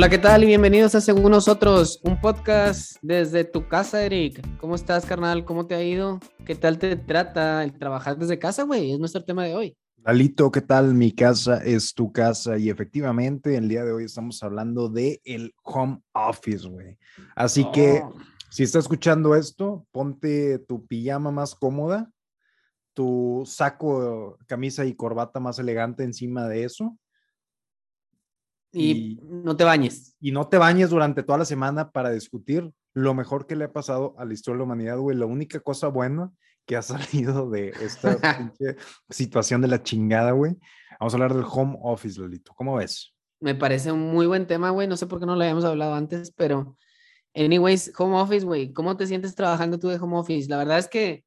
Hola, ¿qué tal? Y bienvenidos a Según Nosotros, un podcast desde tu casa, Eric. ¿Cómo estás, carnal? ¿Cómo te ha ido? ¿Qué tal te trata el trabajar desde casa, güey? Es nuestro tema de hoy. Lalito, ¿qué tal? Mi casa es tu casa y efectivamente el día de hoy estamos hablando de el home office, güey. Así que Oh, si estás escuchando esto, ponte tu pijama más cómoda, tu saco, camisa y corbata más elegante encima de eso y, y- no te bañes. y no te bañes durante toda la semana para discutir lo mejor que le ha pasado a la historia de la humanidad, güey. La única cosa buena que ha salido de esta pinche situación de la chingada, güey. Vamos a hablar del home office, Lalito. ¿Cómo ves? Me parece un muy buen tema, güey. No sé por qué no lo habíamos hablado antes, pero anyways, home office, güey. ¿Cómo te sientes trabajando tú de home office? La verdad es que,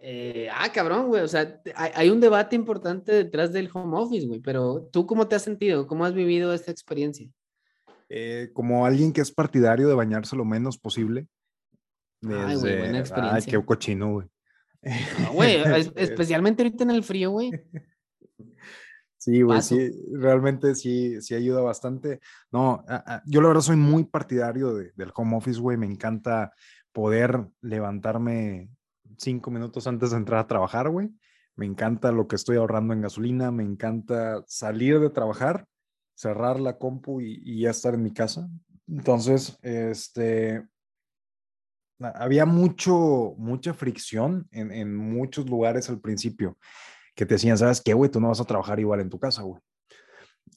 eh, ah, cabrón, güey. O sea, hay, hay un debate importante detrás del home office, güey. Pero tú, ¿cómo te has sentido? ¿Cómo has vivido esta experiencia? Eh, como alguien que es partidario de bañarse lo menos posible. Ay, güey, buena Ay, experiencia. qué cochino, güey. No, güey, es- especialmente ahorita en el frío, güey. Sí, güey, sí, realmente sí, sí ayuda bastante. No, a- a- yo la verdad soy muy partidario de- del home office, güey. Me encanta poder levantarme cinco minutos antes de entrar a trabajar, güey. Me encanta lo que estoy ahorrando en gasolina. Me encanta salir de trabajar, cerrar la compu y, ya estar en mi casa. Entonces, este, había mucho, mucha fricción en, en muchos lugares al principio que te decían, ¿sabes qué, güey? Tú no vas a trabajar igual en tu casa, güey.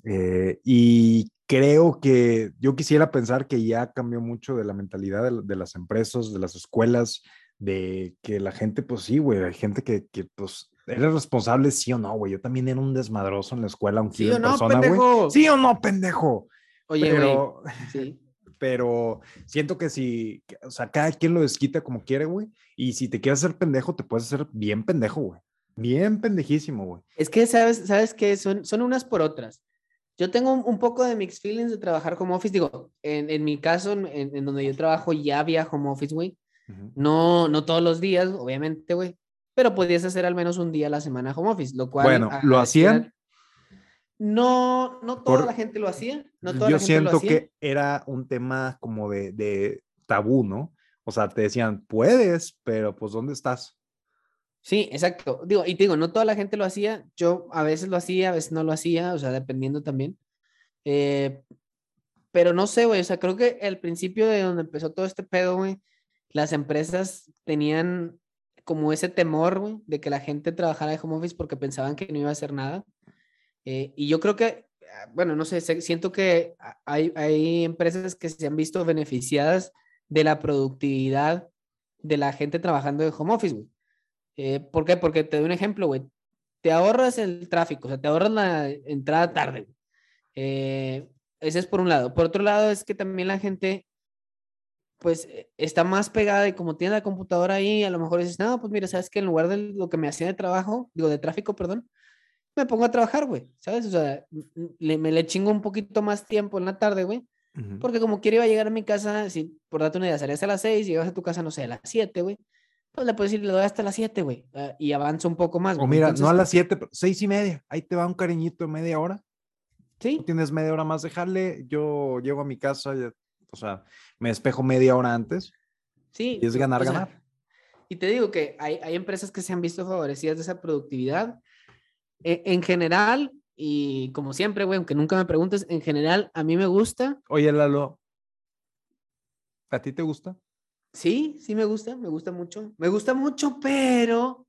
Eh, y creo que yo quisiera pensar que ya cambió mucho de la mentalidad de las empresas, de las escuelas, de que la gente, pues sí, güey, hay gente que, que pues, eres responsable, sí o no, güey. Yo también era un desmadroso en la escuela, aunque ¿Sí o no, persona, pendejo? Sí o no, pendejo. Oye, güey. pero, Sí. pero siento que si, que- o sea, cada quien lo desquita como quiere, güey. Y si te quieres hacer pendejo, te puedes hacer bien pendejo, güey. Bien pendejísimo, güey. Es que, ¿sabes, sabes qué? Son, son unas por otras. Yo tengo un, un poco de mixed feelings de trabajar home office. Digo, en, en mi caso, en, en donde yo trabajo, ya había home office, güey. No, no todos los días, obviamente, güey. Pero podías hacer al menos un día a la semana home office, lo cual... Bueno, ¿lo hacían? No, no toda Por- la gente lo hacía. No toda Yo la gente lo siento hacía. que era un tema como de, de tabú, ¿no? O sea, te decían, puedes, pero pues, ¿dónde estás? Sí, exacto. Digo, y te digo, no toda la gente lo hacía. Yo a veces lo hacía, a veces no lo hacía, o sea, dependiendo también. Eh, pero no sé, güey, o sea, creo que al principio de donde empezó todo este pedo, güey, las empresas tenían como ese temor, de que la gente trabajara de home office porque pensaban que no iba a hacer nada. Eh, y yo creo que, ah, bueno, no sé, siento que hay, hay empresas que se han visto beneficiadas de la productividad de la gente trabajando de home office, güey. Eh, ¿por qué? Porque te doy un ejemplo, güey. Te ahorras el tráfico, o sea, te ahorras la entrada tarde. Eh, ese es por un lado. Por otro lado, es que también la gente, pues, eh, está más pegada y como tiene la computadora ahí, a lo mejor dices, no, pues mira, sabes que en lugar de lo que me hacía de trabajo, digo, de tráfico, perdón, me pongo a trabajar, güey, ¿sabes? O sea, le, me le chingo un poquito más tiempo en la tarde, güey, Ujú. porque como quiero iba a llegar a mi casa, si por darte una idea, salías a las 6, llegas a tu casa, no sé, a las 7, güey, pues le puedes decir, le doy hasta las 7, güey, ah, y avanzo un poco más, O güey. mira, no a Entonces, las siete, pero seis y media. Ahí te va un cariñito de media hora. Sí, tienes media hora más de jale. Yo llego a mi casa, ya- o sea, me despejo media hora antes. sí. Y es ganar, o sea, ganar. Y te digo que hay, hay empresas que se han visto favorecidas de esa productividad. E- en general, y como siempre, güey, aunque nunca me preguntes, en general, a mí me gusta. Oye, Lalo, ¿a ti te gusta? Sí, sí me gusta, me gusta mucho. Me gusta mucho, pero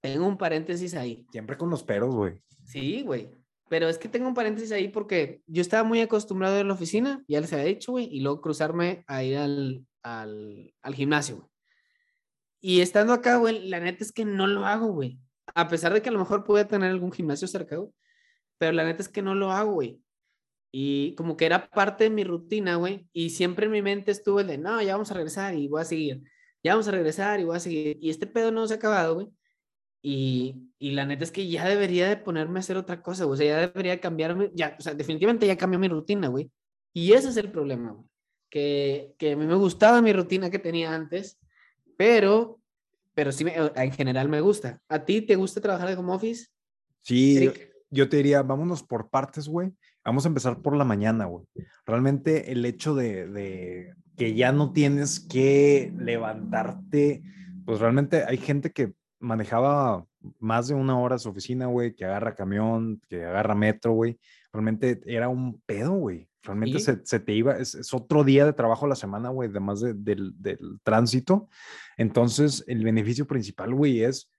tengo un paréntesis ahí. Siempre con los peros, güey. Sí, güey. Pero es que tengo un paréntesis ahí porque yo estaba muy acostumbrado a la oficina, ya les había dicho, güey, y luego cruzarme a ir al, al, al gimnasio, güey. Y estando acá, güey, la neta es que no lo hago, güey. A pesar de que a lo mejor pude tener algún gimnasio cerca. Pero la neta es que no lo hago, güey. Y como que era parte de mi rutina, güey. Y siempre en mi mente estuvo el de, no, ya vamos a regresar y voy a seguir. Ya vamos a regresar y voy a seguir. Y este pedo no se ha acabado, güey. Y, y la neta es que ya debería de ponerme a hacer otra cosa, güey. O sea, ya debería cambiarme. Ya, o sea, definitivamente ya cambió mi rutina, güey. Y ese es el problema, güey. Que, que a mí me gustaba mi rutina que tenía antes, pero, pero sí, me- en general me gusta. ¿A ti te gusta trabajar de home office? Sí, yo, yo te diría, vámonos por partes, güey. Vamos a empezar por la mañana, güey. Realmente el hecho de, de que ya no tienes que levantarte, pues realmente hay gente que manejaba más de una hora a su oficina, güey, que agarra camión, que agarra metro, güey. Realmente era un pedo, güey. Realmente se, se, te iba, es, otro día de trabajo a la semana, güey, además de, del, del, tránsito. Entonces, el beneficio principal, güey, es,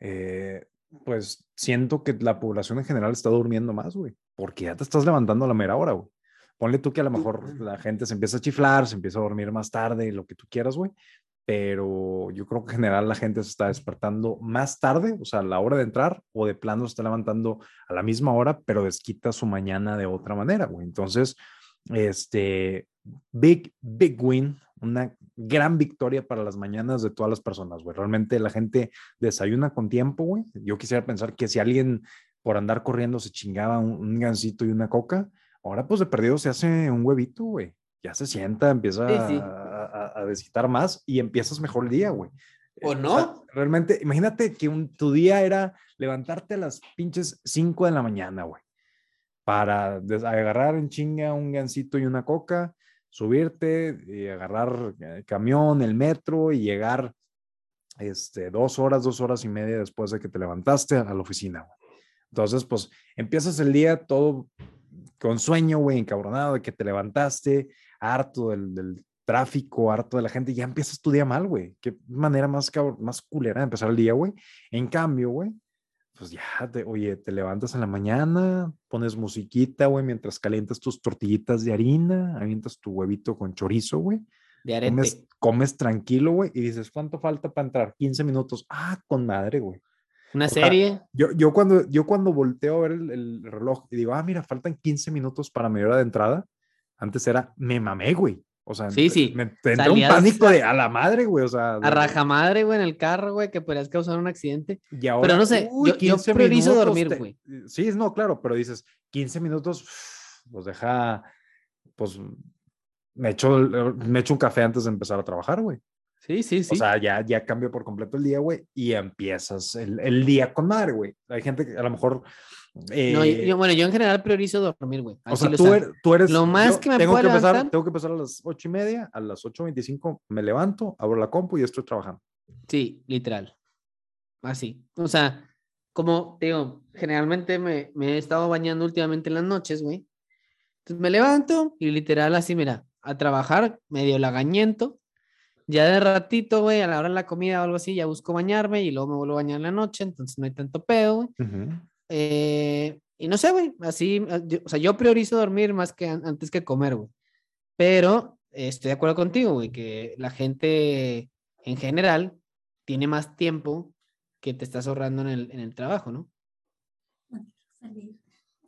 eh, pues, siento que la población en general está durmiendo más, güey, porque ya te estás levantando a la mera hora, güey. Ponle tú que a lo mejor la gente se empieza a chiflar, se empieza a dormir más tarde, lo que tú quieras, güey, pero yo creo que en general la gente se está despertando más tarde, o sea, a la hora de entrar, o de plano se está levantando a la misma hora, pero desquita su mañana de otra manera, güey. Entonces, este, big, big win, una gran victoria para las mañanas de todas las personas, güey. Realmente la gente desayuna con tiempo, güey. Yo quisiera pensar que si alguien por andar corriendo se chingaba un, un gansito y una coca, ahora pues de perdido se hace un huevito, güey ya se sienta, empieza A, a, más y empiezas mejor el día, güey. ¿O no? realmente, imagínate que un, tu día era levantarte a las pinches 5 de la mañana, güey, para agarrar en chinga un gansito y una coca, subirte y agarrar el camión, el metro y llegar este, dos horas, dos horas y media después de que te levantaste a la oficina. Güey. Entonces, pues empiezas el día todo con sueño, güey, encabronado de que te levantaste, harto del, tráfico, harto de la gente, ya empiezas tu día mal, güey. Qué manera más, más culera de empezar el día, güey. En cambio, güey, pues ya, te, oye, te levantas en la mañana, pones musiquita, güey, mientras calientas tus tortillitas de harina, avientas tu huevito con chorizo, güey. De arete. Comes, comes tranquilo, güey, y dices, ¿cuánto falta para entrar? 15 minutos. Ah, con madre, güey. ¿Una serie? yo, yo, cuando, yo cuando volteo a ver el, el, reloj y digo, ah, mira, faltan 15 minutos para media hora de entrada, antes era, me mamé, güey. O sea, sí, sí. me entró un pánico de a la madre, güey. O sea, a raja madre, güey, en el carro, güey, que podrías causar un accidente. Y ahora, pero no sé, uy, yo, yo priorizo dormir, güey. Sí, no, claro, pero dices, 15 minutos, pues deja, pues me echo, me echo un café antes de empezar a trabajar, güey. Sí, sí, sí. O sea, ya, ya cambio por completo el día, güey, y empiezas el, el día con madre, güey. Hay gente que a lo mejor no, eh, yo, bueno, yo en general priorizo dormir, güey. O sea, tú, eres, tú eres, Lo más que me tengo que empezar, Tengo que empezar a las ocho y media, a las 8.25 me levanto, abro la compu y estoy trabajando. Sí, literal. Así. O sea, como te digo, generalmente me, me he estado bañando últimamente en las noches, güey. Entonces me levanto y literal así, mira, a trabajar, medio lagañento. Ya de ratito, güey, a la hora de la comida o algo así, ya busco bañarme y luego me vuelvo a bañar en la noche, entonces no hay tanto pedo, güey. Eh, y no sé, güey, así, ah, o sea, yo priorizo dormir más que antes que comer, güey. Pero eh, estoy de acuerdo contigo, güey, que la gente en general tiene más tiempo que te estás ahorrando en el, en el trabajo, ¿no?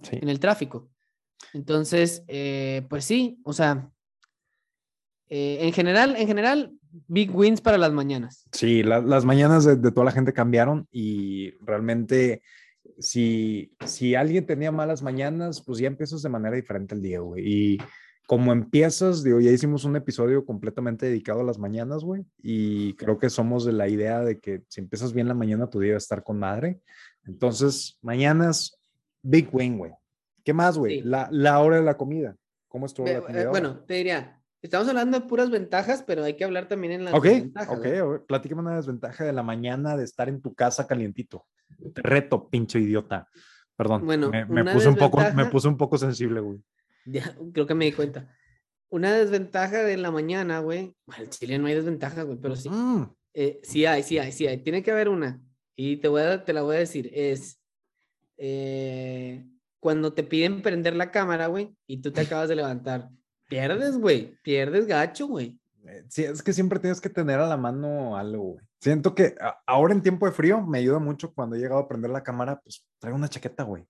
Sí. En el tráfico. Entonces, eh, pues sí, o sea, en general, en general, big wins para las mañanas. Sí, las mañanas de, de, toda la gente cambiaron y realmente si, si alguien tenía malas mañanas, pues ya empiezas de manera diferente el día, güey. Y como empiezas, digo, ya hicimos un episodio completamente dedicado a las mañanas, güey. Y creo que somos de la idea de que si empiezas bien la mañana, tu día va a estar con madre. Entonces, mañanas, big win, güey. ¿Qué más, güey? La, la, hora de la comida. ¿Cómo estuvo la comida? Eh, bueno, te diría, estamos hablando de puras ventajas, pero hay que hablar también en las Ok, desventajas. Ok, ok, platícame una desventaja de la mañana de estar en tu casa calientito. reto, pinche idiota. Perdón, bueno, me, me puse un poco, me puse un poco sensible, güey. Ya, creo que me di cuenta. Una desventaja de la mañana, güey. Al chile no hay desventaja, güey, pero sí. Mm. Eh, sí hay, sí hay, sí hay. Tiene que haber una. Y te, voy a, te la voy a decir. Es eh, cuando te piden prender la cámara, güey, y tú te acabas de levantar. Pierdes, güey. Pierdes gacho, güey. Eh, sí, es que siempre tienes que tener a la mano algo, güey. Siento que ahora en tiempo de frío me ayuda mucho cuando he llegado a prender la cámara, pues traigo una chaqueta, güey.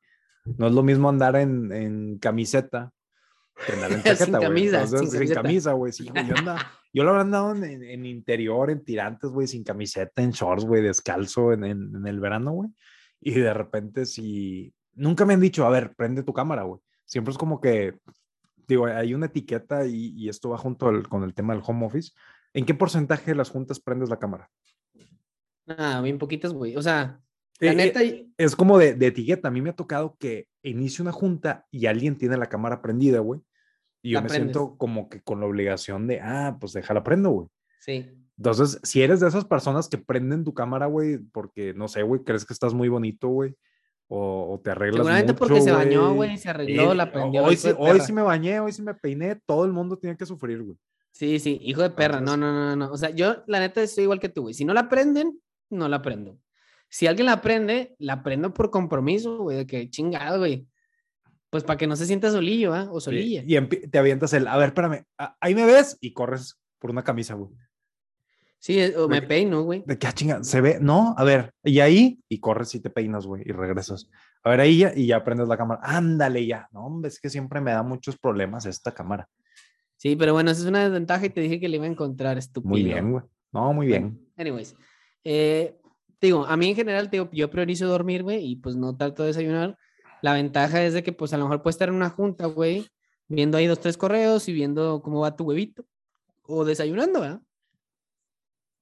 No es lo mismo andar en, en camiseta que andar en chaqueta, sin camisa, sin, sin, camisa, güey. Sí, yo, yo lo habré andado en, en, interior, en tirantes, güey, sin camiseta, en shorts, güey, descalzo en, en, el verano, güey. Y de repente, si. Nunca me han dicho, a ver, prende tu cámara, güey. Siempre es como que, digo, hay una etiqueta y, y esto va junto al, con el tema del home office. ¿En qué porcentaje de las juntas prendes la cámara? Ah, bien poquitas, güey. O sea, La Eh, neta, Es como de, de etiqueta. A mí me ha tocado que inicie una junta y alguien tiene la cámara prendida, güey. Y yo La me prendes. siento como que con la obligación de, ah, pues déjala prendo, güey. sí. Entonces, si eres de esas personas que prenden tu cámara, güey, porque, no sé, güey, crees que estás muy bonito, güey, o, o te arreglas Seguramente mucho, porque se bañó, güey, se arregló, Eh, la prendió. Hoy, sí, hoy sí me bañé, hoy sí me peiné, todo el mundo tiene que sufrir, güey. Sí, sí, hijo de perra. No, no, no, no. O sea, yo la neta estoy igual que tú, güey. Si no la prenden, no la prendo. Si alguien la prende, la prendo por compromiso, güey, de que chingado, güey. Pues para que no se sienta solillo, ¿ah? O solilla. Y, y te avientas el, a ver, espérame, ahí me ves y corres por una camisa, güey. Sí, es- o me peino, güey. De que, ah, chinga, se ve, no, a ver, y ahí, y corres y te peinas, güey, y regresas. A ver, ahí ya, y ya prendes la cámara. Ándale, ya. No, hombre, es que siempre me da muchos problemas esta cámara. Sí, pero bueno, esa es una desventaja y te dije que le iba a encontrar, estúpido. Muy bien, güey. No, muy bien. anyways, eh, digo, a mí en general, digo, yo priorizo dormir, güey, y pues no trato de desayunar. La ventaja es de que, pues a lo mejor puedes estar en una junta, güey, viendo ahí dos, tres correos y viendo cómo va tu huevito. O desayunando, ¿verdad?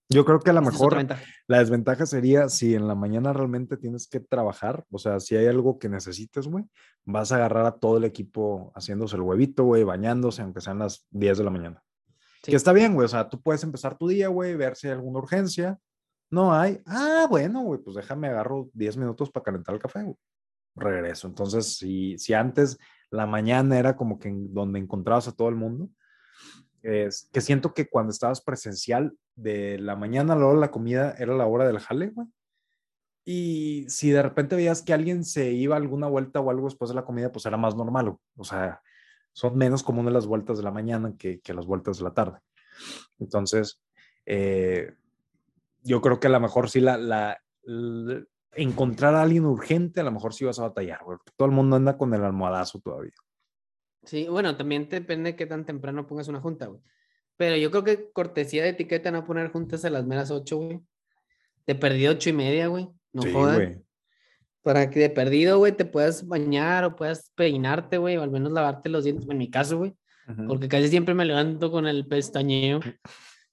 Yo creo que a lo mejor la desventaja sería si en la mañana realmente tienes que trabajar, o sea, si hay algo que necesites, güey, vas a agarrar a todo el equipo haciéndose el huevito, güey, bañándose, aunque sean las 10 de la mañana. Sí. Que está bien, güey, o sea, tú puedes empezar tu día, güey, ver si hay alguna urgencia. No hay. Ah, bueno, güey, pues déjame agarro 10 minutos para calentar el café, güey. Regreso. Entonces, si, si antes la mañana era como que donde encontrabas a todo el mundo, es que siento que cuando estabas presencial de la mañana a la hora de la comida era la hora del jale. Y si de repente veías que alguien se iba a alguna vuelta o algo después de la comida, pues era más normal. O sea, son menos comunes las vueltas de la mañana que, las vueltas de la tarde. Entonces, eh, yo creo que a lo mejor sí la, la, l- encontrar a alguien urgente, a lo mejor sí vas a batallar, Todo el mundo anda con el almohadazo todavía. Sí, bueno, también depende de qué tan temprano pongas una junta, güey. Pero yo creo que cortesía de etiqueta no poner juntas a las meras 8, güey. De perdido ocho y media, güey. No sí, güey. Para que de perdido, güey, te puedas bañar o puedas peinarte, güey, o al menos lavarte los dientes, en mi caso, güey. Porque casi siempre me levanto con el pestañeo,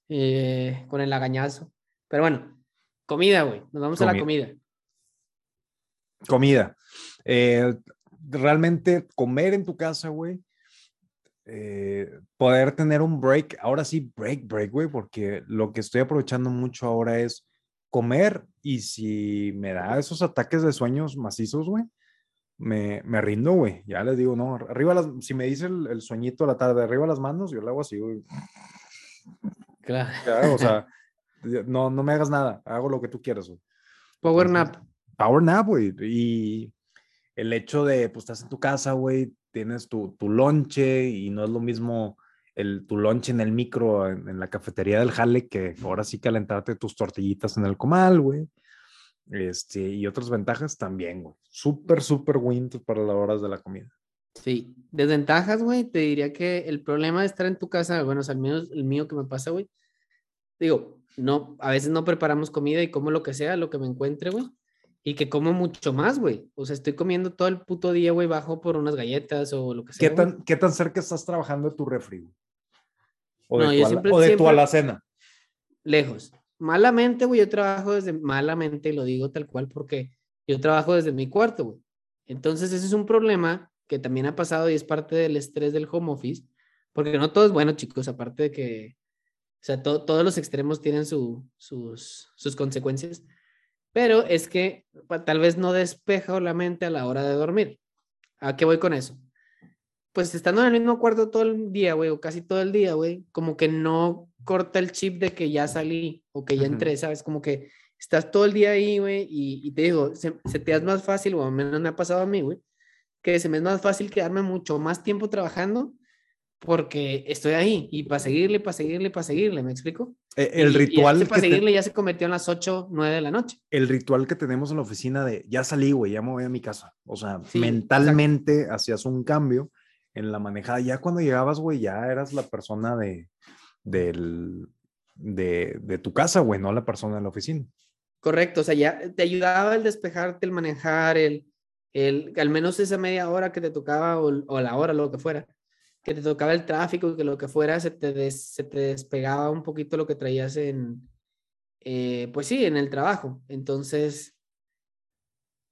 eh, con el lagañazo. Pero bueno, comida, güey. Nos vamos a la Comida. comida. Comida. Eh, realmente comer en tu casa, güey. eh, poder tener un break, ahora sí, break, break, güey, porque lo que estoy aprovechando mucho ahora es comer y si me da esos ataques de sueños macizos, güey, me, me rindo, güey. Ya les digo, no, arriba las, si me dice el, el sueñito a la tarde, arriba las manos, yo le hago así, güey. Claro. Ya, o sea, no, no me hagas nada, hago lo que tú quieras, güey. Power nap. Power nap, güey. Y el hecho de, pues, estás en tu casa, güey, tienes tu, tu lonche y no es lo mismo el, tu lonche en el micro, en, la cafetería del jale, que ahora sí calentarte tus tortillitas en el comal, güey. Este, y otras ventajas también, güey. Súper, súper win para las horas de la comida. Sí, desventajas, güey, te diría que el problema de estar en tu casa, bueno, o sea, al menos el mío que me pasa, güey, digo, no, a veces no preparamos comida y como lo que sea, lo que me encuentre, güey, y que como mucho más, güey, o sea, estoy comiendo todo el puto día, güey, bajo por unas galletas o lo que sea. ¿Qué güey. tan, ¿Qué tan cerca estás trabajando de tu refri? O de, No, tu, yo siempre- o de tu siempre- alacena. Lejos. Malamente, güey, yo trabajo desde, malamente, lo digo tal cual, porque yo trabajo desde mi cuarto, güey. Entonces, ese es un problema que también ha pasado y es parte del estrés del home office, porque no todo es bueno, chicos, aparte de que, o sea, to- todos los extremos tienen su- sus, sus consecuencias, pero es que pa- tal vez no despeja la mente a la hora de dormir. ¿A qué voy con eso? Pues estando en el mismo cuarto todo el día, güey, o casi todo el día, güey, como que no corta el chip de que ya salí o que ya entré, ¿sabes? Como que estás todo el día ahí, güey, y, y te digo, se, se te hace más fácil, o al menos me ha pasado a mí, güey, que se me es más fácil quedarme mucho más tiempo trabajando porque estoy ahí y para seguirle, para seguirle, para seguirle, ¿me explico? Eh, El Y- y ritual que te- ya se convirtió en las 8, 9 de la noche. el ritual que tenemos en la oficina de ya salí, güey, ya me voy a mi casa. O sea, Sí, mentalmente hacías un cambio en la manejada. Ya cuando llegabas, güey, ya eras la persona de, del, de, de tu casa, güey, no la persona de la oficina. Correcto, o sea, ya te ayudaba el despejarte, el manejar, el, el, al menos esa media hora que te tocaba o, o la hora, lo que fuera, que te tocaba el tráfico, que lo que fuera, se te, des- se te despegaba un poquito lo que traías en, eh, pues sí, en el trabajo. Entonces,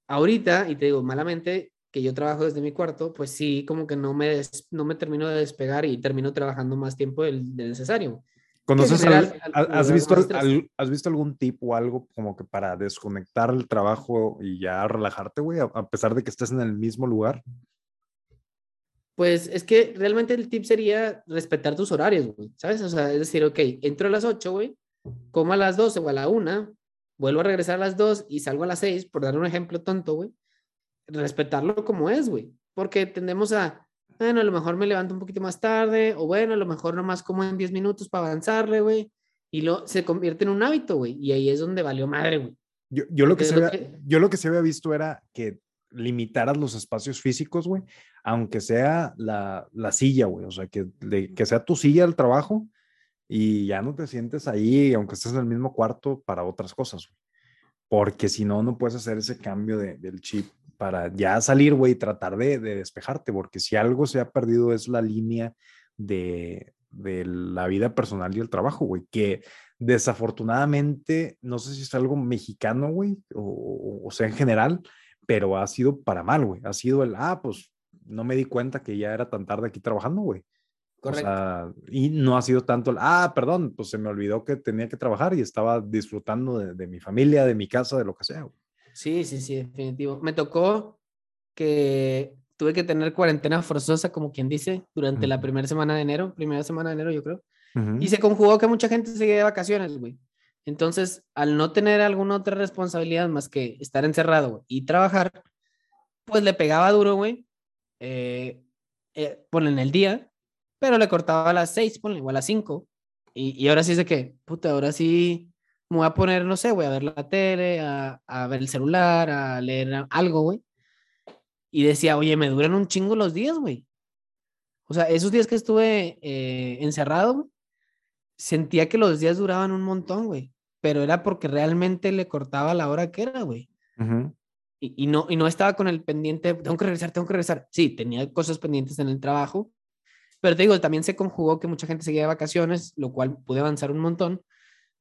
ahorita, y te digo, malamente, que yo trabajo desde mi cuarto, pues sí, como que no me, no me termino de despegar y termino trabajando más tiempo del, necesario. ¿Conoces has, visto, ¿Has visto algún tip o algo como que para desconectar el trabajo y ya relajarte, güey, a, pesar de que estés en el mismo lugar? Pues es que realmente el tip sería respetar tus horarios, güey, ¿sabes? O sea, es decir, ok, entro a las 8, güey, como a las 12 o a la 1, vuelvo a regresar a las 2 y salgo a las 6, por dar un ejemplo tonto, güey respetarlo como es, güey. Porque tendemos a, bueno, a lo mejor me levanto un poquito más tarde, o bueno, a lo mejor nomás como en 10 minutos para avanzarle, güey. Y lo, se convierte en un hábito, güey. Y ahí es donde valió madre, güey. Yo, yo, lo que se había, yo lo que se había visto era que limitaras los espacios físicos, güey, aunque sea la, la silla, güey. O sea, que, que sea tu silla al trabajo y ya no te sientes ahí, aunque estés en el mismo cuarto, para otras cosas, güey. Porque si no, no puedes hacer ese cambio de, del chip para ya salir, güey, y tratar de, despejarte, porque si algo se ha perdido es la línea de, la vida personal y el trabajo, güey, que desafortunadamente, no sé si es algo mexicano, güey, o, sea, en general, pero ha sido para mal, güey, ha sido el, ah, pues no me di cuenta que ya era tan tarde aquí trabajando, güey. Correcto. y no ha sido tanto ah, perdón, pues se me olvidó que tenía que trabajar y estaba disfrutando de, de mi familia, de mi casa, de lo que sea. Güey. Sí, sí, sí, definitivo. Me tocó que tuve que tener cuarentena forzosa, como quien dice, durante la primera semana de enero, primera semana de enero, yo creo. Y se conjugó que mucha gente se de vacaciones, güey. Entonces, al no tener alguna otra responsabilidad más que estar encerrado y trabajar, pues le pegaba duro, güey. Eh, eh, ponen el día, pero le cortaba a las seis, ponle, o a las cinco. Y, y ahora sí sé que, puta, ahora sí me voy a poner, no sé, voy a ver la tele, a, ver el celular, a leer algo, güey. Y decía, oye, me duran un chingo los días, güey. O sea, esos días que estuve eh, encerrado, sentía que los días duraban un montón, güey. Pero era porque realmente le cortaba la hora que era, güey. Y, no, y no estaba con el pendiente, tengo que regresar, tengo que regresar. Sí, tenía cosas pendientes en el trabajo, pero te digo, también se conjugó que mucha gente seguía de vacaciones, lo cual pude avanzar un montón.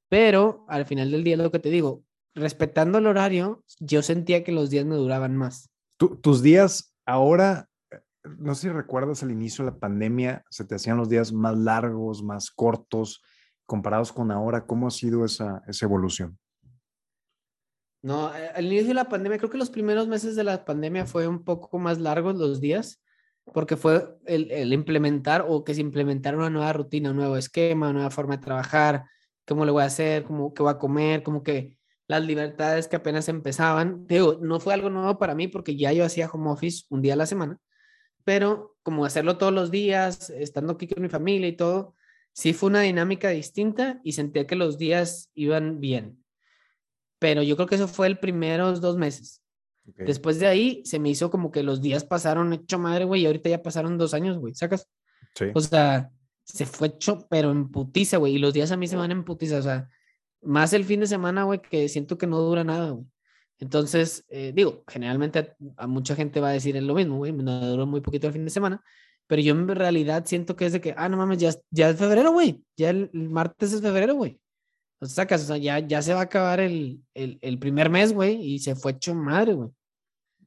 Pero al final del día, lo que te digo, respetando el horario, yo sentía que los días me duraban más. tus días ahora, no sé si recuerdas al inicio de la pandemia, se te hacían los días más largos, más cortos, comparados con ahora. ¿Cómo ha sido esa, esa evolución? No, eh, al inicio de la pandemia, creo que los primeros meses de la pandemia fue un poco más largos los días, porque fue el, implementar o que se implementara una nueva rutina, un nuevo esquema, una nueva forma de trabajar, cómo le voy a hacer, cómo qué voy a comer, como que las libertades que apenas empezaban. No fue algo nuevo para mí porque ya yo hacía home office un día a la semana, pero como hacerlo todos los días, estando aquí con mi familia y todo, sí fue una dinámica distinta y sentía que los días iban bien. Pero yo creo que eso fue el primeros dos meses. Después de ahí se me hizo como que los días pasaron hecho madre, güey, y ahorita ya pasaron dos años, güey, ¿sacas? Sí. O sea, se fue hecho, pero en putiza, güey. Y los días a mí se van en putiza, o sea, más el fin de semana, güey, que siento que no dura nada, güey. Entonces, eh, digo, generalmente a, mucha gente va a decir es lo mismo, güey, me duró muy poquito el fin de semana, pero yo en realidad siento que es de que, ah, no mames, ya, ya es febrero, güey, ya el, martes es febrero, güey. O sea, o sea, ya, ya se va a acabar el, el, el primer mes, güey, y se fue hecho madre, güey.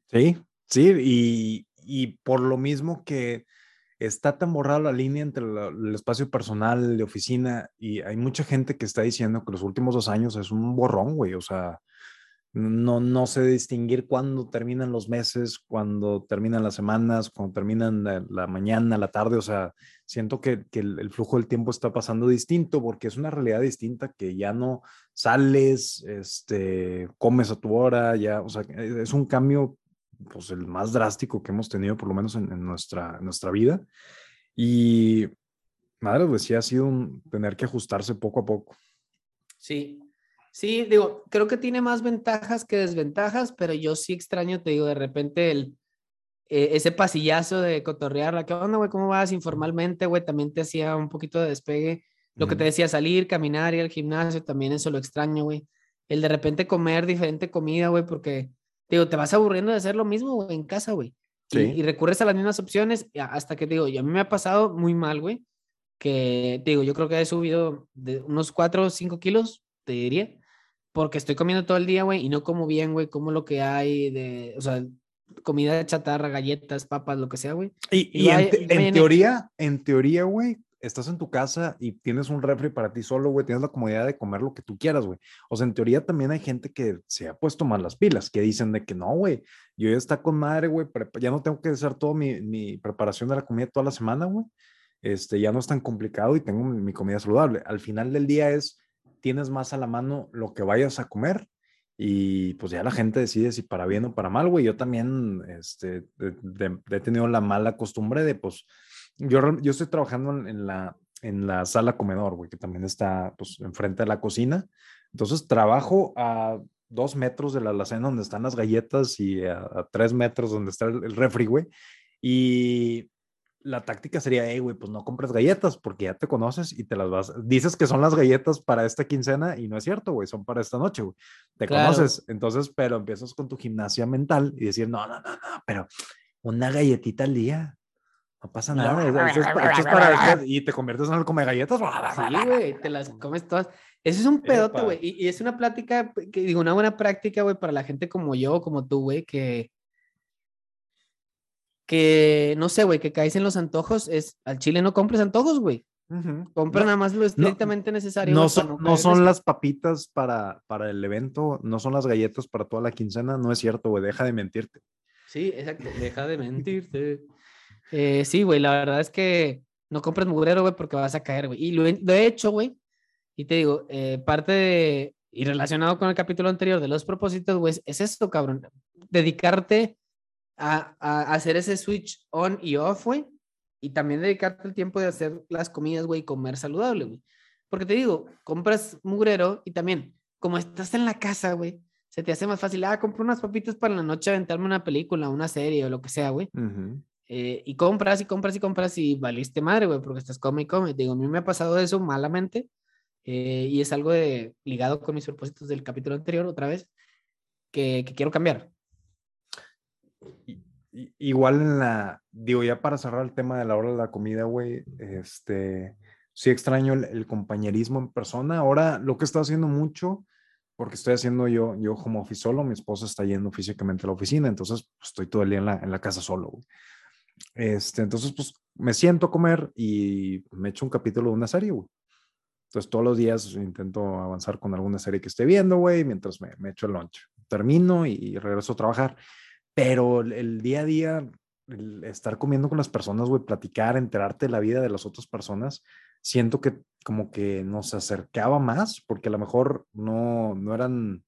Sí, sí, y, y por lo mismo que está tan borrada la línea entre el espacio personal de oficina y hay mucha gente que está diciendo que los últimos dos años es un borrón, güey. O sea, no, no sé distinguir cuándo terminan los meses, cuándo terminan las semanas, cuándo terminan la, mañana, la tarde. O sea, siento que, el, flujo del tiempo está pasando distinto porque es una realidad distinta que ya no sales, este, comes a tu hora, ya, o sea, es un cambio pues, el más drástico que hemos tenido, por lo menos en, nuestra, nuestra vida. Y, madre, pues sí ha sido tener que ajustarse poco a poco. Sí, sí, digo, creo que tiene más ventajas que desventajas, pero yo sí extraño, te digo, de repente el, eh, ese pasillazo de cotorrearla, ¿qué onda, güey? ¿Cómo vas informalmente, güey? También te hacía un poquito de despegue. Lo que te decía, salir, caminar, ir al gimnasio, también eso lo extraño, güey. El de repente comer diferente comida, güey, porque digo, te vas aburriendo de hacer lo mismo en casa, güey. Y, recurres a las mismas opciones hasta que, digo, y a mí me ha pasado muy mal, güey, que, digo, yo creo que he subido de unos 4 o 5 kilos, te diría, porque estoy comiendo todo el día, güey, y no como bien, güey, como lo que hay de, o sea, comida de chatarra, galletas, papas, lo que sea, güey. Y, y, en, en teoría, en teoría, güey, estás en tu casa y tienes un refri para ti solo, güey, tienes la comodidad de comer lo que tú quieras, güey. O sea, en teoría también hay gente que se ha puesto mal las pilas, que dicen de que no, güey, yo ya está con madre, güey, ya no tengo que hacer toda mi, mi, preparación de la comida toda la semana, güey. Este, ya no es tan complicado y tengo mi comida saludable. Al final del día es, tienes más a la mano lo que vayas a comer y pues ya la gente decide si para bien o para mal, güey. Yo también este, he tenido la mala costumbre de, pues, yo, yo estoy trabajando en, la, en la sala comedor, güey, que también está pues enfrente de la cocina. Entonces trabajo a dos metros de la alacena donde están las galletas y a, tres metros donde está el, el, refri, güey. Y la táctica sería, hey, güey, pues no compres galletas porque ya te conoces y te las vas. Dices que son las galletas para esta quincena y no es cierto, güey, son para esta noche, güey. Te conoces. Entonces, pero empiezas con tu gimnasia mental y decir, no, no, no, no, pero una galletita al día. No pasa nada. y te conviertes en el come galletas. Sí, güey, te las comes todas. Eso es un pedote, güey. Y, y, es una plática, que digo, una buena práctica, güey, para la gente como yo, como tú, güey, que, que no sé, güey, que caes en los antojos. Es al chile no compres antojos, güey. Compra nada más lo estrictamente necesario. No, son, no son las papitas para, para el evento, no son las galletas para toda la quincena. No es cierto, güey. Deja de mentirte. Sí, exacto. Deja de mentirte. Eh, sí, güey, la verdad es que no compres mugrero, güey, porque vas a caer, güey. Y lo, he hecho, güey. Y te digo, eh, parte de, y relacionado con el capítulo anterior de los propósitos, güey, es esto, cabrón. Dedicarte a, a, hacer ese switch on y off, güey. Y también dedicarte el tiempo de hacer las comidas, güey, comer saludable, güey. Porque te digo, compras mugrero y también, como estás en la casa, güey, se te hace más fácil, ah, compro unas papitas para la noche aventarme una película, una serie o lo que sea, güey. Eh, y compras y compras y compras y valiste madre, güey, porque estás come y come. Digo, a mí me ha pasado eso malamente eh, y es algo de, ligado con mis propósitos del capítulo anterior, otra vez, que, que quiero cambiar. Igual en la, digo, ya para cerrar el tema de la hora de la comida, güey, este, sí extraño el, el compañerismo en persona. Ahora lo que estoy haciendo mucho porque estoy haciendo yo, yo como office solo, mi esposa está yendo físicamente a la oficina, entonces pues, estoy todo el día en la, en la casa solo. Güey. Este, entonces, pues me siento a comer y me echo un capítulo de una serie, güey. Entonces, todos los días intento avanzar con alguna serie que esté viendo, güey, mientras me, me echo el lunch. Termino y, regreso a trabajar. Pero el, día a día, estar comiendo con las personas, güey, platicar, enterarte de la vida de las otras personas, siento que como que nos acercaba más, porque a lo mejor no, no eran,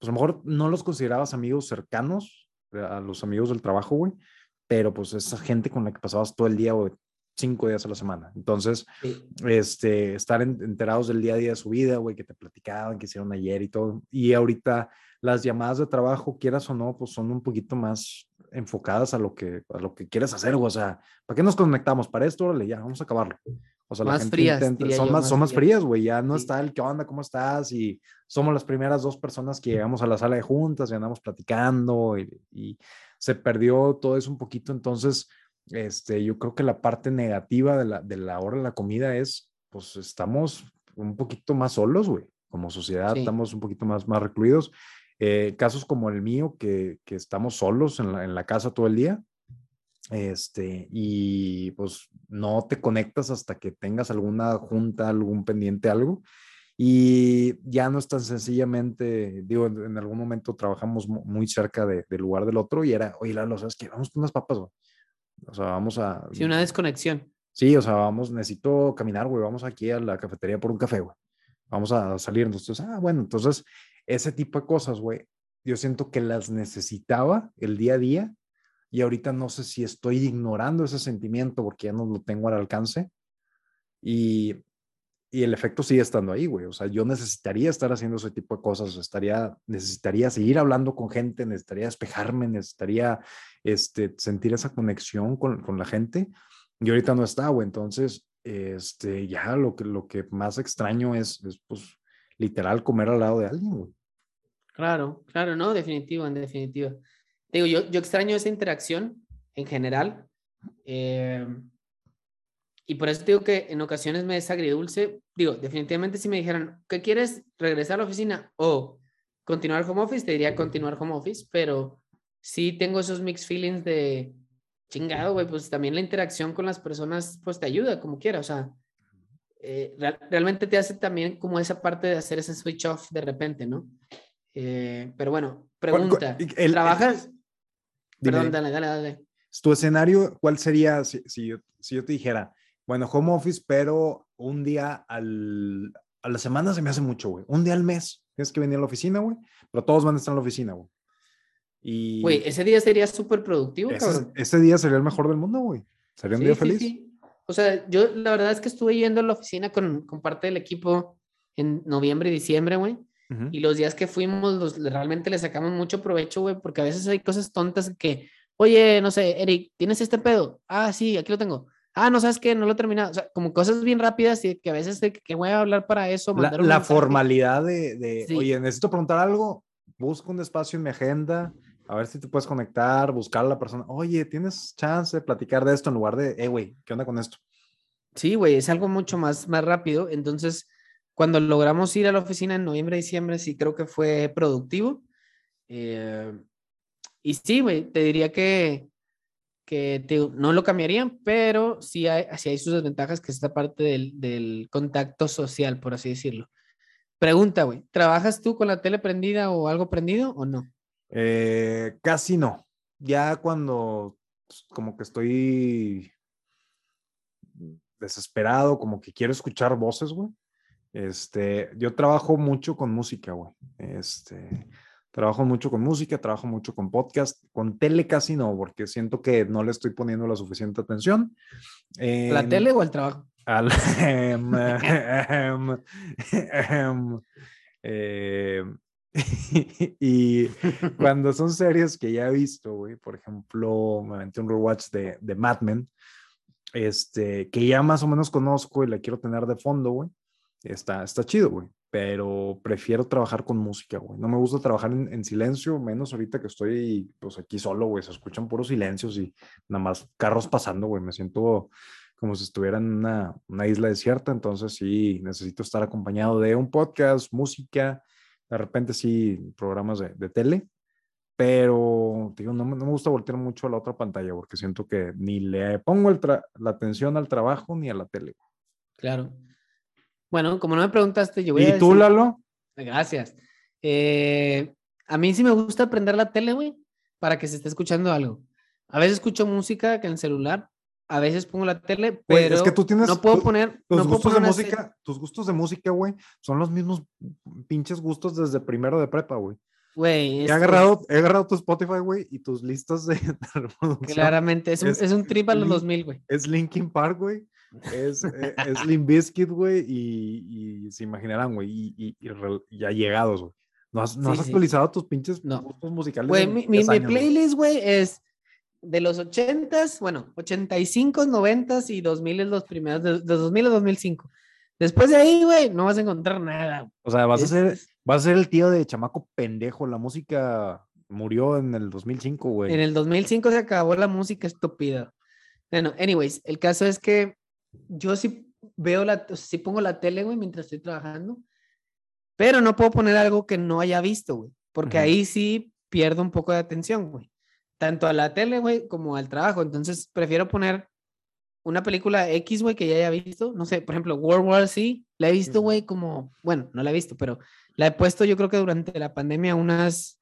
pues a lo mejor no los considerabas amigos cercanos, eh, a los amigos del trabajo, güey, pero pues esa gente con la que pasabas todo el día o cinco días a la semana. Entonces, este, estar enterados del día a día de su vida, güey, que te platicaban, que hicieron ayer y todo. Y ahorita las llamadas de trabajo, quieras o no, pues son un poquito más enfocadas a lo que, a lo que quieres hacer, o sea, ¿para qué nos conectamos? Para esto, órale, ya, vamos a acabarlo. O sea, más frías, son, más, son más frías, güey, ya no está el qué onda, cómo estás, y somos las primeras dos personas que llegamos a la sala de juntas y andamos platicando y, y se perdió todo eso un poquito, entonces, este, yo creo que la parte negativa de la, de la hora de la comida es, pues estamos un poquito más solos, güey, como sociedad estamos un poquito más, más recluidos. Eh, casos como el mío, que, que estamos solos en la, en la, casa todo el día, este, y pues no te conectas hasta que tengas alguna junta, algún pendiente, algo. Y ya no es tan sencillamente, digo, en, algún momento trabajamos muy cerca del lugar del otro y era, oye, Lalo, ¿sabes qué? Vamos con unas papas, güey. O sea, vamos a... Sí, una desconexión. Sí, o sea, vamos, necesito caminar, güey, vamos aquí a la cafetería por un café, güey. Vamos a salir. Entonces, ah, bueno, entonces, ese tipo de cosas, güey, yo siento que las necesitaba el día a día y ahorita no sé si estoy ignorando ese sentimiento porque ya no lo tengo al alcance. Y y el efecto sigue estando ahí, güey. O sea, yo necesitaría estar haciendo ese tipo de cosas, estaría, necesitaría seguir hablando con gente, necesitaría despejarme, necesitaría este, sentir esa conexión con, con la gente. Y ahorita no está, güey. Entonces, este, ya lo que, lo que más extraño es, es, pues, literal comer al lado de alguien, güey. Claro, claro, no, definitivo, en definitiva. Digo, yo, yo extraño esa interacción en general. Eh, y por eso digo que en ocasiones me es agridulce. Digo, definitivamente si me dijeran, ¿qué quieres? ¿Regresar a la oficina o continuar home office? Te diría continuar home office, pero sí tengo esos mixed feelings de chingado, güey, pues también la interacción con las personas, pues te ayuda como quiera, o sea, eh, realmente te hace también como esa parte de hacer ese switch off de repente, ¿no? Eh, pero bueno, pregunta, ¿trabajas? Perdón, dale, dale, dale. Tu escenario, ¿cuál sería si, si, yo, si yo te dijera, bueno, home office, pero un día al, a la semana se me hace mucho, güey. Un día al mes tienes que venir a la oficina, güey, pero todos van a estar en la oficina, güey. Y... Güey, ese día sería súper productivo, ese, cabrón. Ese día sería el mejor del mundo, güey. Sería un día feliz. Sí. O sea, yo la verdad es que estuve yendo a la oficina con, con parte del equipo en noviembre y diciembre, güey. Y los días que fuimos, los, realmente le sacamos mucho provecho, güey, porque a veces hay cosas tontas que, oye, no sé, Eric, ¿tienes este pedo? Ah, sí, aquí lo tengo. Ah, no sabes qué, no lo he terminado. O sea, como cosas bien rápidas y que a veces que voy a hablar para eso. La, la formalidad de, de oye, necesito preguntar algo, busco un espacio en mi agenda, a ver si te puedes conectar, buscar a la persona. Oye, ¿tienes chance de platicar de esto en lugar de, eh, güey, ¿qué onda con esto? Sí, güey, es algo mucho más, más rápido. Entonces, cuando logramos ir a la oficina en noviembre, diciembre, sí creo que fue productivo. Eh, y sí, güey, te diría que, que no lo cambiarían, pero sí hay, sí hay sus desventajas, que es esta parte del, del contacto social, por así decirlo. Pregunta, güey, ¿trabajas tú con la tele prendida o algo prendido o no? Eh, casi no. Ya cuando pues, como que estoy desesperado, como que quiero escuchar voces, güey. Este, yo trabajo mucho con música, güey. Este, trabajo mucho con música, trabajo mucho con podcast, con tele casi no, porque siento que no le estoy poniendo la suficiente atención. ¿La tele o el trabajo? Al, em, em, em, eh, y cuando son series que ya he visto, güey, por ejemplo, me aventé un rewatch de, de Mad Men, este, que ya más o menos conozco y la quiero tener de fondo, güey. Está, está chido, güey, pero prefiero trabajar con música, güey. No me gusta trabajar en, silencio, menos ahorita que estoy, pues aquí solo, güey. Se escuchan puros silencios y nada más carros pasando, güey. Me siento como si estuviera en una, una isla desierta, entonces sí, necesito estar acompañado de un podcast, música, de repente sí, programas de, de tele, pero digo, no, no, me gusta voltear mucho a la otra pantalla porque siento que ni le pongo el la atención al trabajo ni a la tele. Claro. Bueno, como no me preguntaste, yo voy ¿Y tú, Lalo? Gracias. Eh, a mí sí me gusta aprender la tele, güey, para que se esté escuchando algo. A veces escucho música que en el celular, a veces pongo la tele, pero es que tú tienes, no puedo poner. Tus no gustos de música, tus gustos de música, güey, son los mismos pinches gustos desde primero de prepa, güey. Güey. He, agarrado, he agarrado tu Spotify, güey, y tus listas de, Claramente, es un, es, un trip a los 2000, güey. Es Linkin Park, güey. Es, eh, es Limp Bizkit, güey, y, y, se imaginarán, güey, y, y, y, ya llegados, güey. ¿No has, no has actualizado tus pinches gustos musicales? Güey, mi, mi, mi playlist, güey, es de los 80s, bueno, 85, 90s y 2000 los primeros, de, 2000 a 2005. Después de ahí, güey, no vas a encontrar nada. O sea, vas a ser, vas a ser el tío de chamaco pendejo. La música murió en el 2005, güey. En el 2005 se acabó la música estúpida. Bueno, anyways, el caso es que yo sí veo la, sí pongo la tele, güey, mientras estoy trabajando, pero no puedo poner algo que no haya visto, güey, porque ahí sí pierdo un poco de atención, güey tanto a la tele, güey, como al trabajo. Entonces, prefiero poner una película X, güey, que ya haya visto. No sé, por ejemplo, World War Z, la he visto, güey, como, bueno, no la he visto, pero la he puesto yo creo que durante la pandemia unas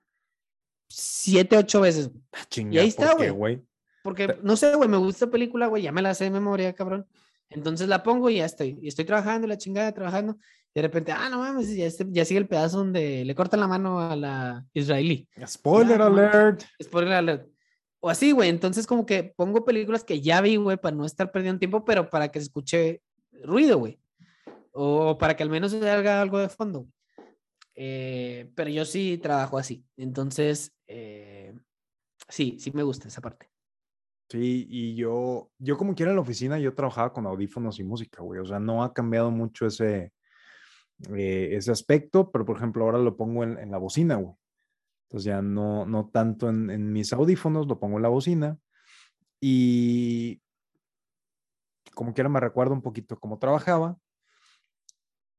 siete, ocho veces. Ah, y ahí está, güey. Porque, no sé, güey, me gusta película, güey, ya me la sé de memoria, cabrón. Entonces la pongo y ya estoy. Y estoy trabajando, la chingada, trabajando. Y de repente, ah, no mames, ya, este, ya sigue el pedazo donde le cortan la mano a la israelí. Spoiler alert. spoiler alert. O así, güey. Entonces, como que pongo películas que ya vi, güey, para no estar perdiendo tiempo, pero para que se escuche ruido, güey. O para que al menos se haga algo de fondo. Eh, pero yo sí trabajo así. Entonces, eh, sí, sí me gusta esa parte. Sí, y yo, yo como quiera en la oficina, yo trabajaba con audífonos y música, güey. O sea, no ha cambiado mucho ese, eh, ese aspecto, pero por ejemplo ahora lo pongo en, la bocina, güey. Entonces ya no, no tanto en, mis audífonos, lo pongo en la bocina. Y como quiera me recuerda un poquito cómo trabajaba,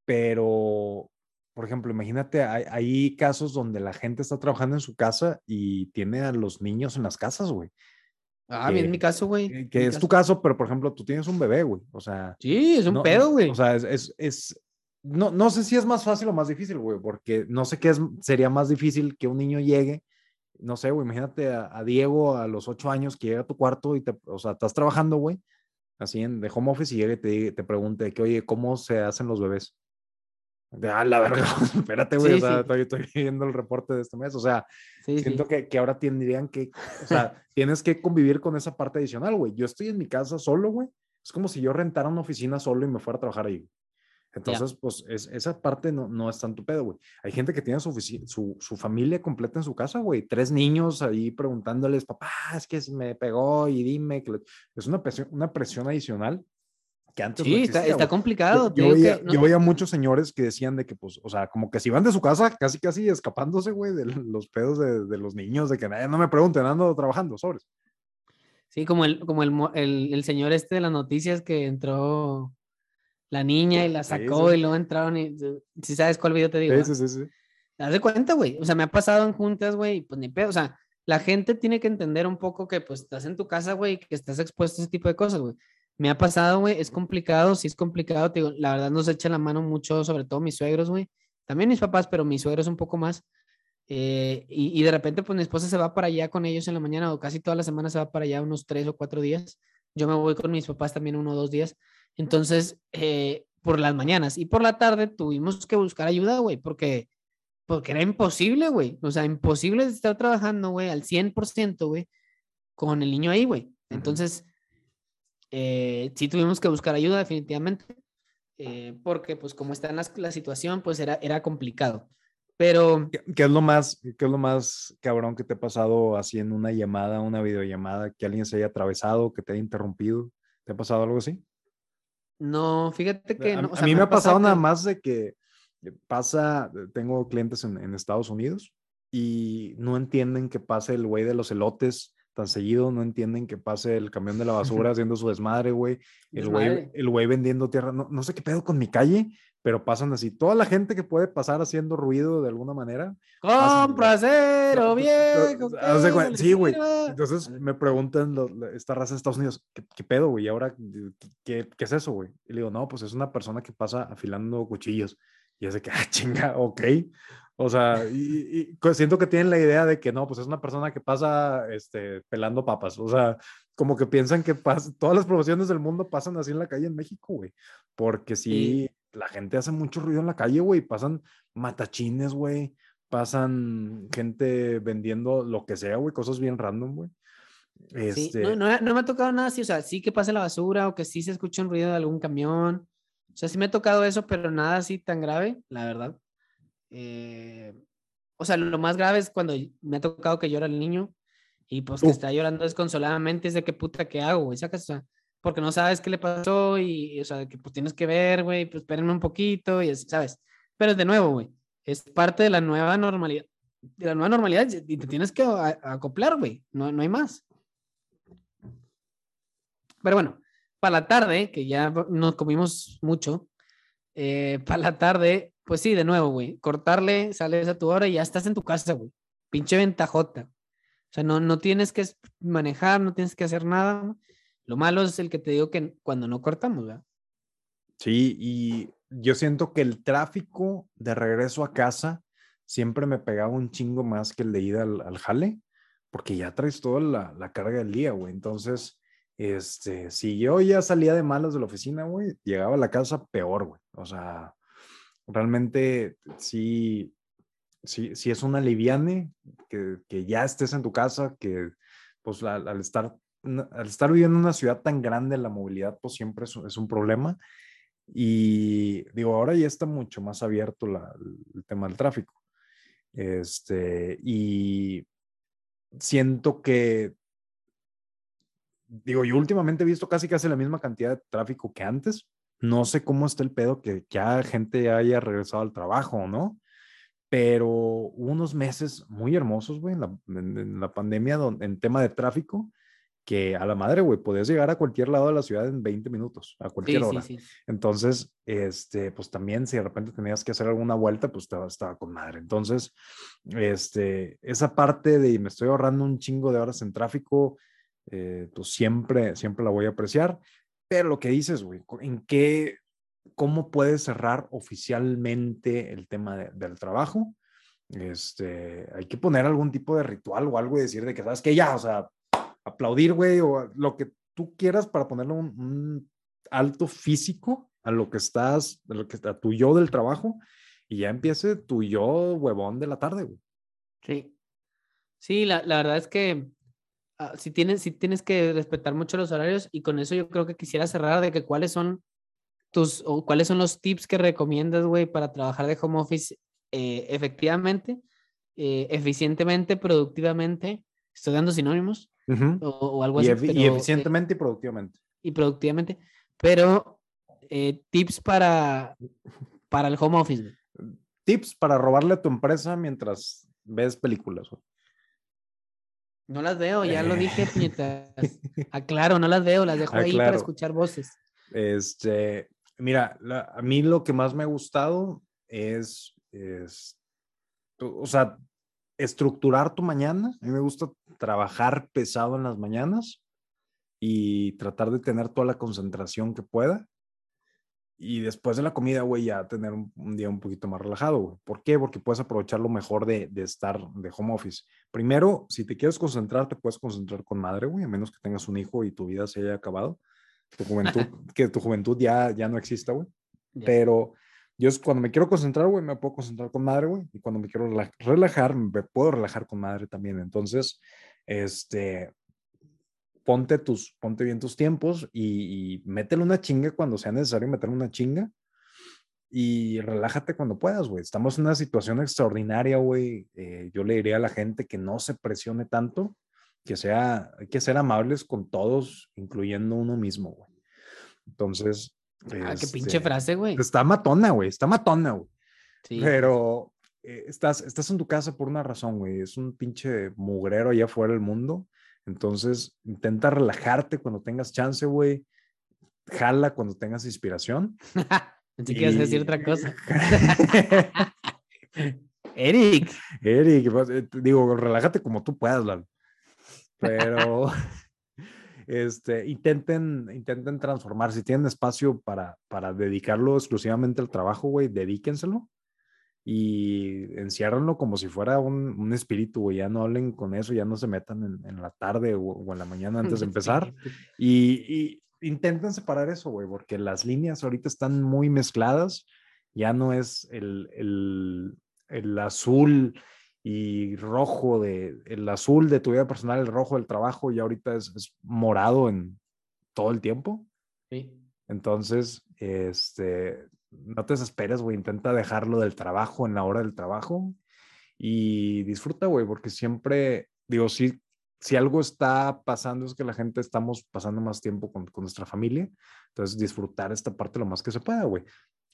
pero, por ejemplo, imagínate, hay, hay, casos donde la gente está trabajando en su casa y tiene a los niños en las casas, güey. Ah, bien, mi caso, güey. Que, es tu caso, pero por ejemplo, tú tienes un bebé, güey. O sea. Sí, es un pedo, güey. O sea, es, es, es, no, no sé si es más fácil o más difícil, güey, porque no sé qué es, sería más difícil que un niño llegue. No sé, güey, imagínate a, Diego a los ocho años que llega a tu cuarto y te, o sea, estás trabajando, güey, así en de home office y llega y te, te pregunte que, oye, ¿cómo se hacen los bebés? De, ah, la verga, espérate, güey, o sea, estoy, viendo el reporte de este mes, o sea, siento que, que, ahora tendrían que, o sea, tienes que convivir con esa parte adicional, güey. Yo estoy en mi casa solo, güey. Es como si yo rentara una oficina solo y me fuera a trabajar ahí. Entonces, pues es, esa parte no, no es tanto pedo, güey. Hay gente que tiene su, su, su, familia completa en su casa, güey. Tres niños ahí preguntándoles, papá, es que me pegó y dime. Que es una presión, una presión adicional que antes sí, está, complicado. Yo, yo, veía, muchos señores que decían de que, pues, o sea, como que si van de su casa, casi, casi escapándose, güey, de los pedos de, de los niños, de que nadie no me pregunten, ando trabajando, sobres. Sí, como el, como el, el, el, señor este de las noticias que entró la niña y la sacó y luego entraron y si sabes cuál video te digo. Sí, sí, sí. Haz de cuenta, güey. O sea, me ha pasado en juntas, güey, pues ni pedo. O sea, la gente tiene que entender un poco que pues estás en tu casa, güey, que estás expuesto a ese tipo de cosas, güey. Me ha pasado, güey, es complicado, sí es complicado, te digo, la verdad nos echa la mano mucho, sobre todo mis suegros, güey, también mis papás, pero mis suegros un poco más. Eh, y, y, de repente, pues mi esposa se va para allá con ellos en la mañana o casi toda la semana se va para allá unos tres o cuatro días. Yo me voy con mis papás también uno o dos días. Entonces, eh, por las mañanas y por la tarde tuvimos que buscar ayuda, güey, porque, porque era imposible, güey. O sea, imposible estar trabajando, güey, al 100%, güey, con el niño ahí, güey. Entonces, eh, sí tuvimos que buscar ayuda definitivamente, eh, porque pues como está en la, situación, pues era, era complicado. Pero... ¿Qué, es lo más, ¿Qué es lo más cabrón que te ha pasado así en una llamada, una videollamada, que alguien se haya atravesado, que te haya interrumpido? ¿Te ha pasado algo así? No, fíjate que... No, a, mí me, ha pasado, nada más de que pasa, tengo clientes en, en Estados Unidos y no entienden que pase el güey de los elotes tan seguido, no entienden que pase el camión de la basura haciendo su desmadre, güey. El güey, el güey vendiendo tierra. No, no, sé qué pedo con mi calle, pero pasan así. Toda la gente que puede pasar haciendo ruido de alguna manera. ¡Compra cero, viejo! Sí, güey. Entonces me preguntan esta raza de Estados Unidos, ¿qué, qué pedo, güey? ¿Y ahora qué, qué es eso, güey? Y le digo, no, pues es una persona que pasa afilando cuchillos. Y es de que, ah, chinga, ok. O sea, y, siento que tienen la idea de que no, pues es una persona que pasa este, pelando papas. O sea, como que piensan que pasa, todas las profesiones del mundo pasan así en la calle en México, güey. Porque si la gente hace mucho ruido en la calle, güey. Pasan matachines, güey. Pasan gente vendiendo lo que sea, güey. Cosas bien random, güey. Este... no, no, no, me ha tocado nada así, o sea, sí que pase la basura o que sí se escucha un ruido de algún camión. O sea, sí me ha tocado eso, pero nada así tan grave, la verdad. Eh, o sea, lo más grave es cuando me ha tocado que llora el niño y pues que está llorando desconsoladamente, es de qué puta que hago, güey, sacas, o sea, porque no sabes qué le pasó y, o sea, que pues tienes que ver, güey, pues espérenme un poquito y así, ¿sabes? Pero de nuevo, güey, es parte de la nueva normalidad, de la nueva normalidad y te tienes que acoplar, güey, no, no hay más. Pero bueno, para la tarde, que ya nos comimos mucho, eh, para la tarde pues sí, de nuevo, güey, cortarle, sales a tu hora y ya estás en tu casa, güey. Pinche ventajota. O sea, no, no tienes que manejar, no tienes que hacer nada. Lo malo es el que te digo que cuando no cortamos, ¿verdad? Sí, y yo siento que el tráfico de regreso a casa siempre me pegaba un chingo más que el de ida al, jale, porque ya traes toda la, la carga del día, güey. Entonces, este, si yo ya salía de malas de la oficina, güey, llegaba a la casa peor, güey. O sea, realmente sí, sí, sí es una liviane que, que, ya estés en tu casa, que pues al, estar, al estar viviendo en una ciudad tan grande, la movilidad pues siempre es, es un problema. Y digo, ahora ya está mucho más abierto la, el tema del tráfico. Este, y siento que, digo, yo últimamente he visto casi casi la misma cantidad de tráfico que antes, no sé cómo está el pedo que ya gente haya regresado al trabajo, ¿no? Pero hubo unos meses muy hermosos, güey, en la, pandemia, en tema de tráfico, que a la madre, güey, podías llegar a cualquier lado de la ciudad en 20 minutos, a cualquier Sí, hora. sí, sí. Entonces, este, pues también si de repente tenías que hacer alguna vuelta, pues estaba, estaba con madre. Entonces, este, esa parte de me estoy ahorrando un chingo de horas en tráfico, eh, pues siempre, siempre la voy a apreciar. Pero lo que dices, güey, ¿en qué, cómo puedes cerrar oficialmente el tema de- del trabajo? Este, hay que poner algún tipo de ritual o algo y decir de que, ¿sabes qué? Ya, o sea, aplaudir, güey, o lo que tú quieras para ponerle un, un alto físico a lo que estás, a lo que a tu yo del trabajo y ya empiece tu yo huevón de la tarde, güey. Sí. Sí, la, la verdad es que ah, si tienes, si tienes que respetar mucho los horarios y con eso yo creo que quisiera cerrar de que cuáles son tus o cuáles son los tips que recomiendas, güey, para trabajar de home office eh, efectivamente, eh, eficientemente, productivamente. Estoy dando sinónimos o, o algo Y, así. y eh, eficientemente y productivamente. y productivamente, pero tips para, para el home office. Tips para robarle a tu empresa mientras ves películas, güey. No las veo, ya lo dije, Eh. puñetas. Aclaro, no las veo, las dejo ahí para escuchar voces. Este, mira, la- a mí lo que más me ha gustado es, es, o sea, estructurar tu mañana. A mí me gusta trabajar pesado en las mañanas y tratar de tener toda la concentración que pueda. Y después de la comida, güey, ya tener un, un día un poquito más relajado, güey. ¿Por qué? Porque puedes aprovechar lo mejor de, de estar de home office. Primero, si te quieres concentrar, te puedes concentrar con madre, güey, a menos que tengas un hijo y tu vida se haya acabado. Tu juventud, que tu juventud ya, ya no exista, güey. Pero yo es cuando me quiero concentrar, güey, me puedo concentrar con madre, güey. Y cuando me quiero rela- relajar, me puedo relajar con madre también. Entonces, este, ponte tus, ponte bien tus tiempos y, y métele una chinga cuando sea necesario meterle una chinga. Y relájate cuando puedas, güey. Estamos en una situación extraordinaria, güey. Eh, yo le diría a la gente que no se presione tanto, que sea, hay que ser amables con todos, incluyendo uno mismo, güey. Entonces. Ah, qué pinche este, frase, güey. Está matona, güey. Está matona, güey. Sí. Pero eh, estás, estás en tu casa por una razón, güey. Es un pinche mugrero allá afuera del mundo. Entonces, intenta relajarte cuando tengas chance, güey. Jala cuando tengas inspiración. Pensé que ibas a decir otra cosa. Eric. Eric, pues, eh, digo, relájate como tú puedas, Lalo. Pero este, intenten, intenten transformar. Si tienen espacio para, para dedicarlo exclusivamente al trabajo, güey, dedíquenselo y enciérranlo como si fuera un, un espíritu, güey. Ya no hablen con eso, ya no se metan en, en la tarde o, o en la mañana antes de empezar. Y, y intenten separar eso, güey, porque las líneas ahorita están muy mezcladas. Ya no es el, el, el azul y rojo de el azul de tu vida personal, el rojo del trabajo, y ahorita es, es morado en todo el tiempo. Sí. Entonces, este, no te desesperes, güey, intenta dejarlo del trabajo en la hora del trabajo y disfruta, güey, porque siempre, digo, si, si algo está pasando es que la gente estamos pasando más tiempo con, con nuestra familia, entonces disfrutar esta parte lo más que se pueda, güey.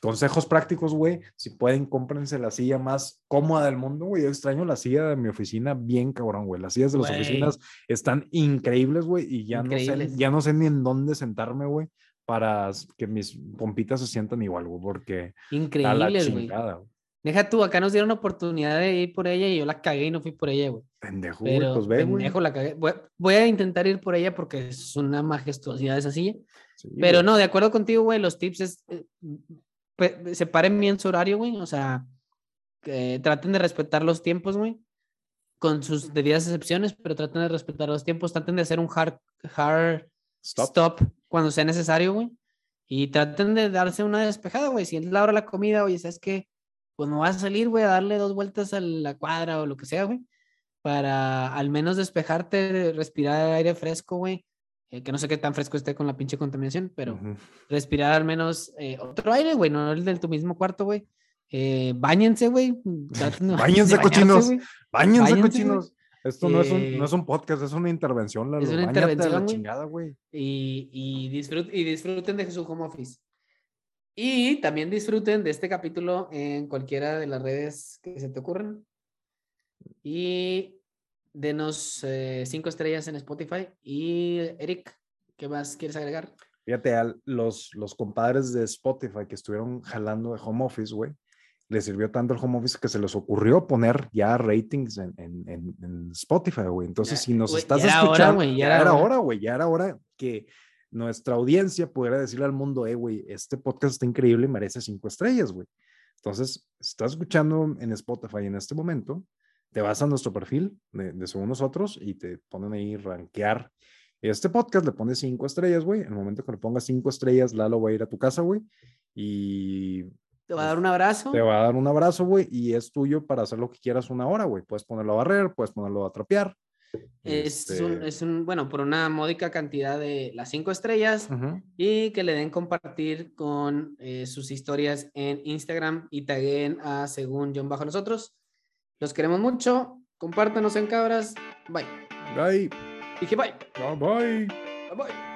Consejos prácticos, güey, si pueden, cómprense la silla más cómoda del mundo, güey. Yo extraño la silla de mi oficina bien cabrón, güey. Las sillas de las oficinas están increíbles, güey, y ya no, sé, ya no sé ni en dónde sentarme, güey, para que mis pompitas se sientan igual, güey, porque a la Increíbles, güey. Deja tú, acá nos dieron oportunidad de ir por ella y yo la cagué y no fui por ella, güey. Pendejo, güey, Pero pues ve, pendejo la cagué. Voy, voy a intentar ir por ella porque es una majestuosidad esa silla. Sí, Pero güey. no, de acuerdo contigo, güey, los tips es, eh, separen bien su horario, güey, o sea, traten de respetar los tiempos, güey, con sus debidas excepciones, pero traten de respetar los tiempos, traten de hacer un hard, hard Stop. stop, cuando sea necesario, güey, y traten de darse una despejada, güey, si es la hora de la comida, oye, ¿sabes qué? Pues me vas a salir, güey, a darle dos vueltas a la cuadra o lo que sea, güey, para al menos despejarte, respirar aire fresco, güey, eh, que no sé qué tan fresco esté con la pinche contaminación, pero respirar al menos eh, otro aire, güey, no el del tu mismo cuarto, güey. Eh, báñense, güey. de Báñense, cochinos. Báñense, cochinos. Esto no, es un, Eh, no es un podcast, es una intervención, Lalo. es una la intervención, güey. chingada, güey. Y, y, disfrut- y disfruten de su home office. Y también disfruten de este capítulo en cualquiera de las redes que se te ocurran. Y denos eh, cinco estrellas en Spotify. Y Eric, ¿qué más quieres agregar? Fíjate, a los, los compadres de Spotify que estuvieron jalando de home office, güey, les sirvió tanto el home office que se les ocurrió poner ya ratings en, en, en Spotify, güey. Entonces, si nos estás escuchando, ya, era hora, güey, ya era hora que nuestra audiencia pudiera decirle al mundo, eh, güey, este podcast está increíble y merece cinco estrellas, güey. Entonces, estás escuchando en Spotify en este momento, te vas a nuestro perfil de, de Según Nosotros y te ponen ahí rankear este podcast, le pones cinco estrellas, güey. En el momento que le pongas cinco estrellas, Lalo va a ir a tu casa, güey. Y te va a dar un abrazo. Te va a dar un abrazo, güey, y es tuyo para hacer lo que quieras una hora, güey. Puedes ponerlo a barrer, puedes ponerlo a tropear. Es, un, este es un, bueno, por una módica cantidad de las cinco estrellas y que le den compartir con eh, sus historias en Instagram y taguen a según John Bajo nosotros. Los queremos mucho. Compártanos en cabras. Bye. Bye. Dije bye. Bye bye. Bye bye.